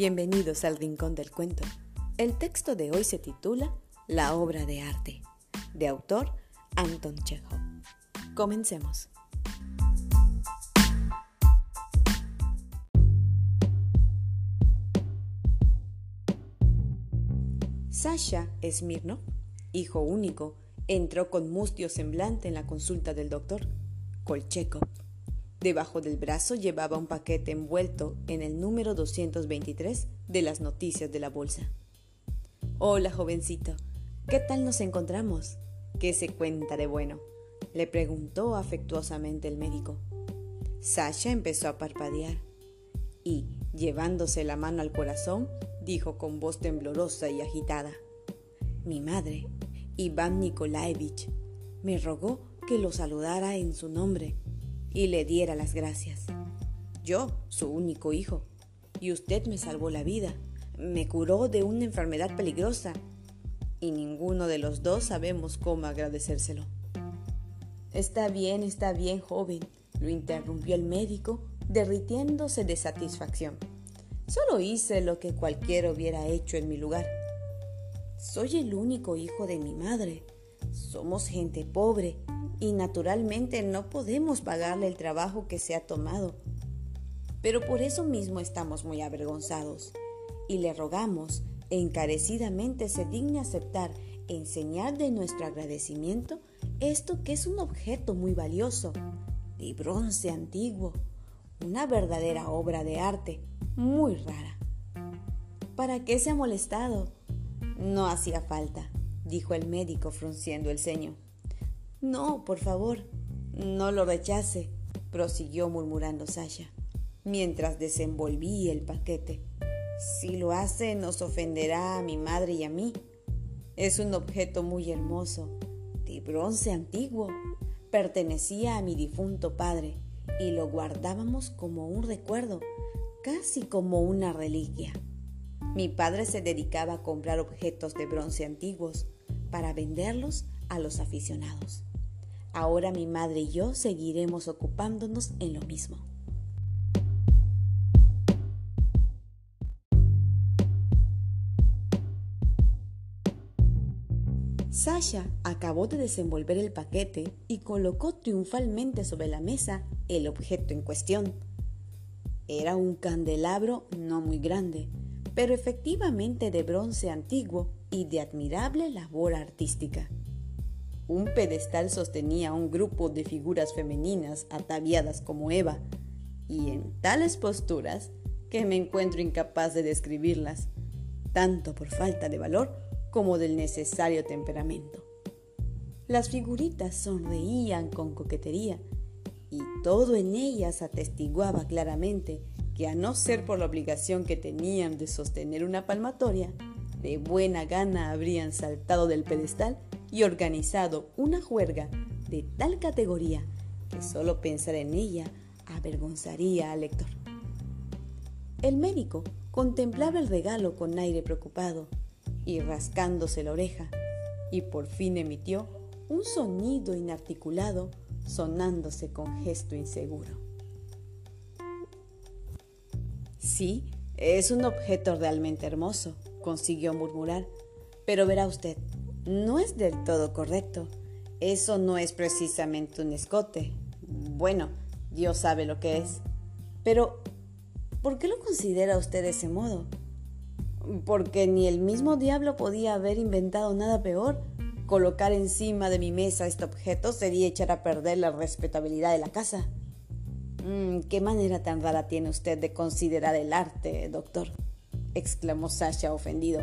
Bienvenidos al Rincón del Cuento. El texto de hoy se titula La obra de arte, de autor Anton Chekhov. Comencemos. Sasha Smirnov, hijo único, entró con mustio semblante en la consulta del doctor Kolchekov Debajo del brazo llevaba un paquete envuelto en el número 223 de las noticias de la bolsa. Hola, jovencito. ¿Qué tal nos encontramos? ¿Qué se cuenta de bueno? le preguntó afectuosamente el médico. Sasha empezó a parpadear y, llevándose la mano al corazón, dijo con voz temblorosa y agitada: Mi madre, Iván Nikolaevich, me rogó que lo saludara en su nombre y le diera las gracias. Yo, su único hijo, y usted me salvó la vida, me curó de una enfermedad peligrosa, y ninguno de los dos sabemos cómo agradecérselo. Está bien, está bien, joven, lo interrumpió el médico, derritiéndose de satisfacción. Solo hice lo que cualquiera hubiera hecho en mi lugar. Soy el único hijo de mi madre. Somos gente pobre y naturalmente no podemos pagarle el trabajo que se ha tomado. Pero por eso mismo estamos muy avergonzados y le rogamos encarecidamente se digne aceptar en señal de nuestro agradecimiento esto que es un objeto muy valioso, de bronce antiguo, una verdadera obra de arte muy rara. ¿Para qué se ha molestado? No hacía falta, dijo el médico frunciendo el ceño. No, por favor, no lo rechace, prosiguió murmurando Sasha, mientras desenvolvía el paquete. Si lo hace, nos ofenderá a mi madre y a mí. Es un objeto muy hermoso, de bronce antiguo. Pertenecía a mi difunto padre y lo guardábamos como un recuerdo, casi como una reliquia. Mi padre se dedicaba a comprar objetos de bronce antiguos para venderlos a los aficionados. Ahora mi madre y yo seguiremos ocupándonos en lo mismo. Sasha acabó de desenvolver el paquete y colocó triunfalmente sobre la mesa el objeto en cuestión. Era un candelabro no muy grande, pero efectivamente de bronce antiguo y de admirable labor artística. Un pedestal sostenía un grupo de figuras femeninas ataviadas como Eva, y en tales posturas que me encuentro incapaz de describirlas, tanto por falta de valor como del necesario temperamento. Las figuritas sonreían con coquetería, y todo en ellas atestiguaba claramente que a no ser por la obligación que tenían de sostener una palmatoria, de buena gana habrían saltado del pedestal y organizado una juerga de tal categoría que solo pensar en ella avergonzaría al lector. El médico contemplaba el regalo con aire preocupado y rascándose la oreja, y por fin emitió un sonido inarticulado sonándose con gesto inseguro. Sí, es un objeto realmente hermoso, consiguió murmurar, pero verá usted, no es del todo correcto. Eso no es precisamente un escote. Bueno, Dios sabe lo que es. Pero, ¿por qué lo considera usted de ese modo? Porque ni el mismo diablo podía haber inventado nada peor. Colocar encima de mi mesa este objeto sería echar a perder la respetabilidad de la casa. Mm, ¿Qué manera tan rara tiene usted de considerar el arte, doctor? Exclamó Sasha ofendido.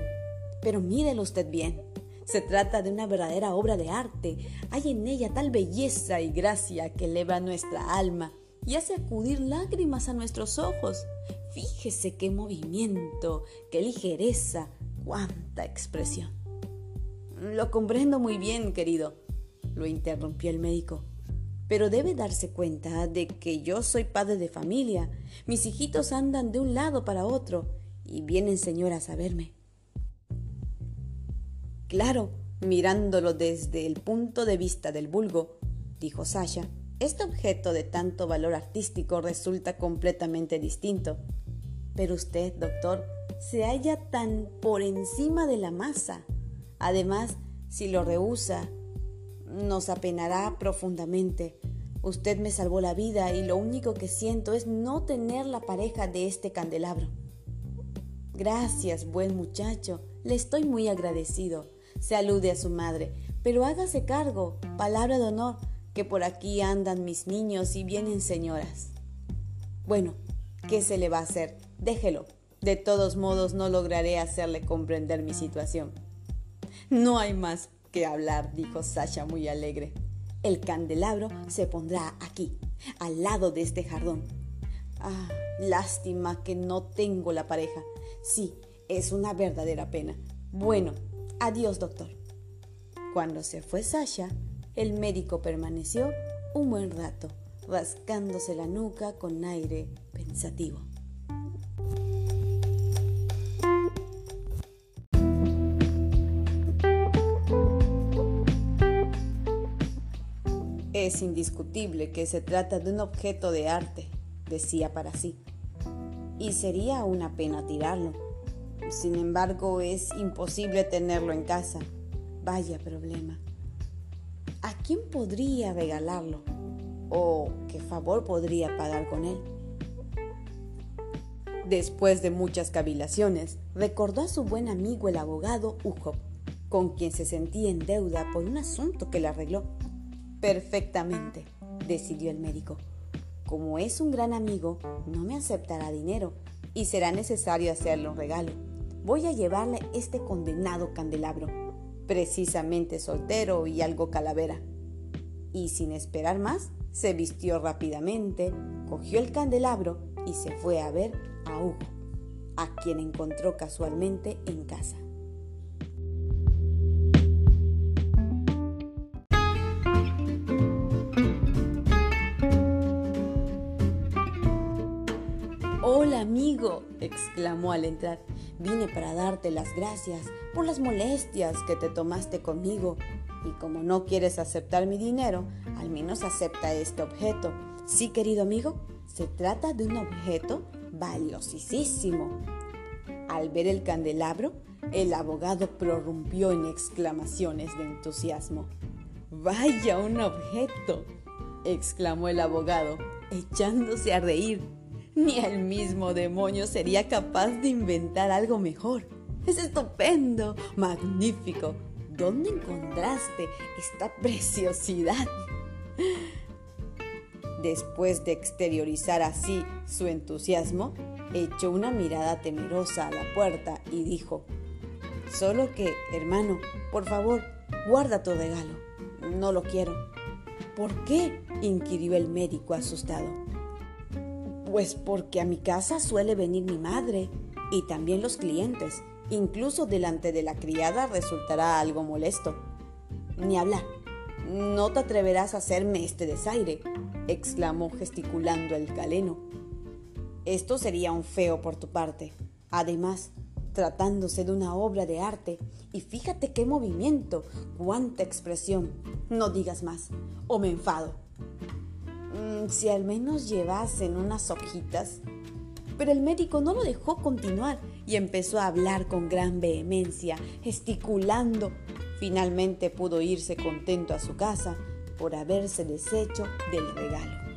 Pero mírelo usted bien. Se trata de una verdadera obra de arte. Hay en ella tal belleza y gracia que eleva nuestra alma y hace acudir lágrimas a nuestros ojos. Fíjese qué movimiento, qué ligereza, cuánta expresión. Lo comprendo muy bien, querido, lo interrumpió el médico. Pero debe darse cuenta de que yo soy padre de familia. Mis hijitos andan de un lado para otro y vienen señoras a verme. Claro, mirándolo desde el punto de vista del vulgo, dijo Sasha, este objeto de tanto valor artístico resulta completamente distinto. Pero usted, doctor, se halla tan por encima de la masa. Además, si lo rehúsa, nos apenará profundamente. Usted me salvó la vida y lo único que siento es no tener la pareja de este candelabro. Gracias, buen muchacho, le estoy muy agradecido. Salude a su madre, pero hágase cargo, palabra de honor, que por aquí andan mis niños y vienen señoras. Bueno, ¿qué se le va a hacer? Déjelo. De todos modos no lograré hacerle comprender mi situación. No hay más que hablar, dijo Sasha muy alegre. El candelabro se pondrá aquí, al lado de este jardón. Ah, lástima que no tengo la pareja. Sí, es una verdadera pena. Bueno, adiós, doctor. Cuando se fue Sasha, el médico permaneció un buen rato, rascándose la nuca con aire pensativo. Es indiscutible que se trata de un objeto de arte, decía para sí, y sería una pena tirarlo. Sin embargo, es imposible tenerlo en casa. Vaya problema. ¿A quién podría regalarlo? ¿O qué favor podría pagar con él? Después de muchas cavilaciones, recordó a su buen amigo el abogado Ujo, con quien se sentía en deuda por un asunto que le arregló. Perfectamente, decidió el médico. Como es un gran amigo, no me aceptará dinero y será necesario hacerle un regalo. Voy a llevarle este condenado candelabro, precisamente soltero y algo calavera. Y sin esperar más, se vistió rápidamente, cogió el candelabro y se fue a ver a Hugo, a quien encontró casualmente en casa. Amigo, exclamó al entrar. Vine para darte las gracias por las molestias que te tomaste conmigo. Y como no quieres aceptar mi dinero, al menos acepta este objeto. Sí, querido amigo, se trata de un objeto valiosísimo. Al ver el candelabro, el abogado prorrumpió en exclamaciones de entusiasmo. Vaya un objeto, exclamó el abogado, echándose a reír ni el mismo demonio sería capaz de inventar algo mejor. Es estupendo, magnífico. ¿Dónde encontraste esta preciosidad? Después de exteriorizar así su entusiasmo, echó una mirada temerosa a la puerta y dijo, Solo que, hermano, por favor, guarda tu regalo. No lo quiero. ¿Por qué? inquirió el médico asustado. Pues porque a mi casa suele venir mi madre y también los clientes. Incluso delante de la criada resultará algo molesto. Ni hablar. No te atreverás a hacerme este desaire, exclamó gesticulando el galeno. Esto sería un feo por tu parte. Además, tratándose de una obra de arte, y fíjate qué movimiento, cuánta expresión. No digas más, o me enfado. Si al menos llevasen unas hojitas. Pero el médico no lo dejó continuar y empezó a hablar con gran vehemencia, gesticulando. Finalmente pudo irse contento a su casa por haberse deshecho del regalo.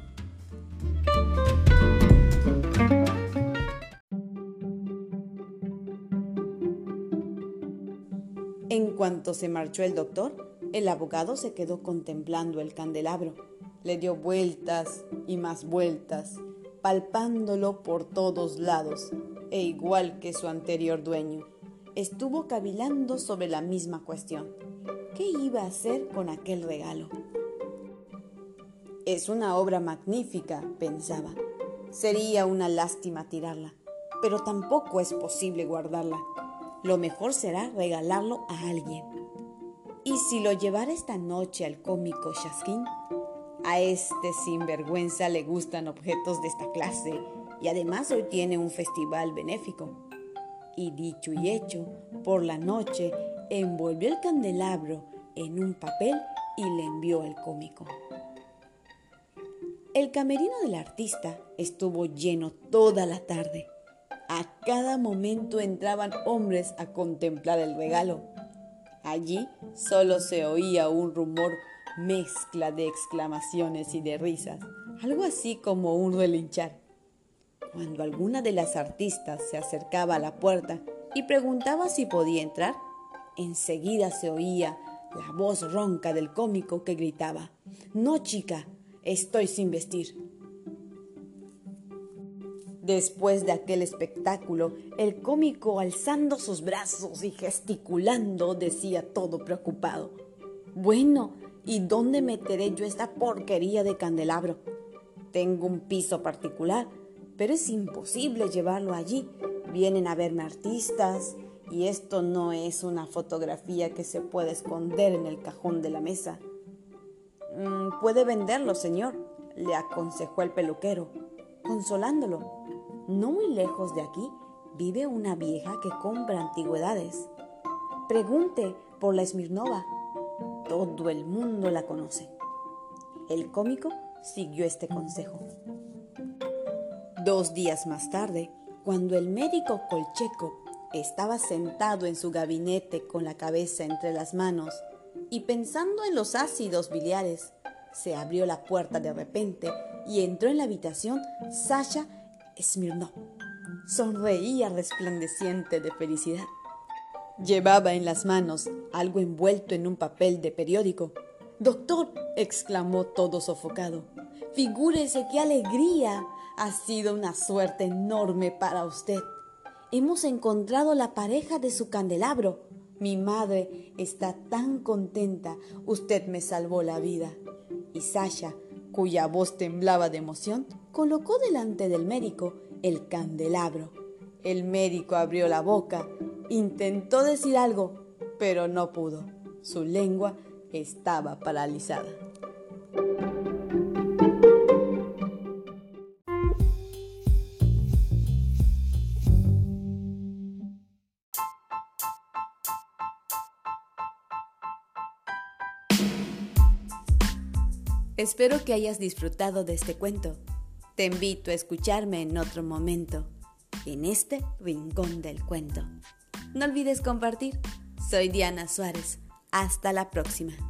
En cuanto se marchó el doctor, el abogado se quedó contemplando el candelabro le dio vueltas y más vueltas, palpándolo por todos lados, e igual que su anterior dueño, estuvo cavilando sobre la misma cuestión. ¿Qué iba a hacer con aquel regalo? Es una obra magnífica, pensaba. Sería una lástima tirarla, pero tampoco es posible guardarla. Lo mejor será regalarlo a alguien. ¿Y si lo llevara esta noche al cómico Shaskin? A este sinvergüenza le gustan objetos de esta clase y además hoy tiene un festival benéfico. Y dicho y hecho, por la noche envolvió el candelabro en un papel y le envió al cómico. El camerino del artista estuvo lleno toda la tarde. A cada momento entraban hombres a contemplar el regalo. Allí solo se oía un rumor mezcla de exclamaciones y de risas, algo así como un relinchar. Cuando alguna de las artistas se acercaba a la puerta y preguntaba si podía entrar, enseguida se oía la voz ronca del cómico que gritaba, No chica, estoy sin vestir. Después de aquel espectáculo, el cómico alzando sus brazos y gesticulando decía todo preocupado, Bueno, ¿y dónde meteré yo esta porquería de candelabro? Tengo un piso particular, pero es imposible llevarlo allí. Vienen a verme artistas y esto no es una fotografía que se puede esconder en el cajón de la mesa. Mm, puede venderlo, señor, le aconsejó el peluquero, consolándolo. No muy lejos de aquí vive una vieja que compra antigüedades. Pregunte por la Smirnova. Todo el mundo la conoce. El cómico siguió este consejo. Dos días más tarde, cuando el médico Kolchekov estaba sentado en su gabinete con la cabeza entre las manos y pensando en los ácidos biliares, se abrió la puerta de repente y entró en la habitación Sasha Smirnov. Sonreía resplandeciente de felicidad. Llevaba en las manos algo envuelto en un papel de periódico. Doctor, exclamó todo sofocado, figúrese qué alegría. Ha sido una suerte enorme para usted. Hemos encontrado la pareja de su candelabro. Mi madre está tan contenta. Usted me salvó la vida. Y Sasha, cuya voz temblaba de emoción, colocó delante del médico el candelabro. El médico abrió la boca, intentó decir algo, pero no pudo. Su lengua estaba paralizada. Espero que hayas disfrutado de este cuento. Te invito a escucharme en otro momento, en este rincón del cuento. No olvides compartir. Soy Diana Suárez. Hasta la próxima.